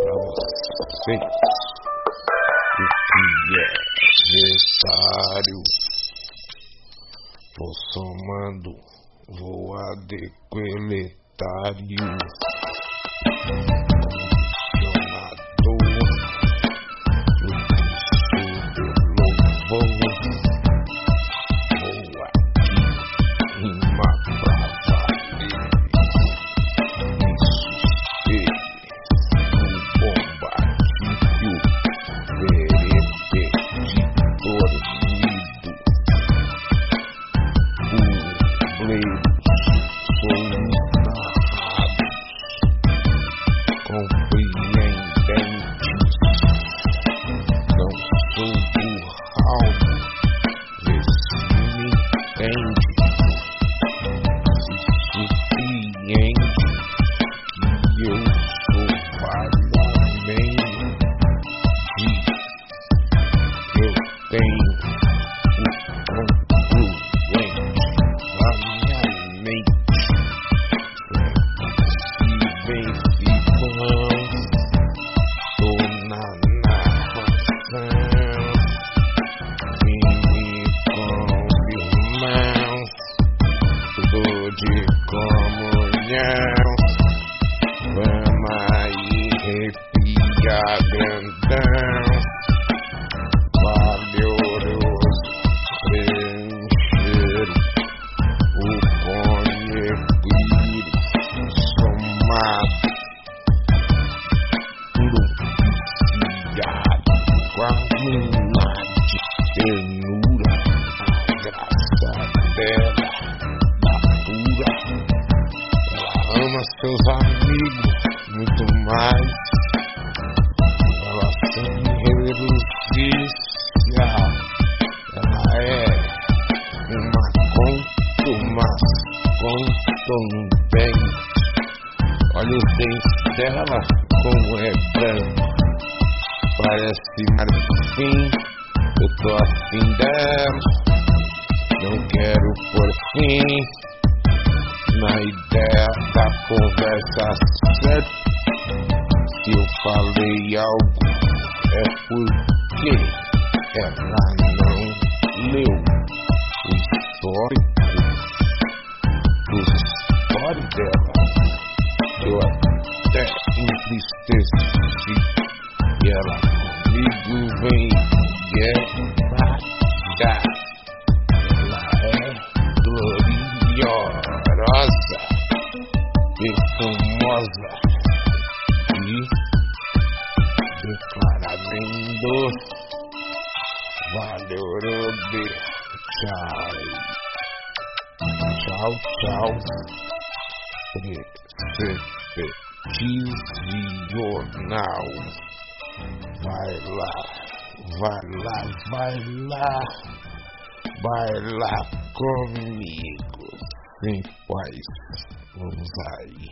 para você o que é necessário. Vou somando, vou adequamentário. gon' be yang bang Não sou burral Esse me entende Suficiente Que eu sou parlamento Que eu tenho o congruente Na minha mente Invencível grandão, valoroso, preencher o conhecer, somar tudo felicidade, quase nada de ternura, a graça dela, da pura, ela ama seus amigos muito mais. bem. Olha o dente dela, como é branco. Parece marfim, eu tô afim dela. Não quero por fim na ideia da conversa certa. Se eu falei algo, é porque ela não leu o histórico abastecer. E ela comigo vem e é bagar. Ela é gloriosa, perfumosa e declara bem doce. Valeu, Rubi. Tchau. Tchau, tchau. 3, 2, 3. Jornal. Vai lá, vai lá, vai lá, vai lá comigo, sem paz, vamos aí.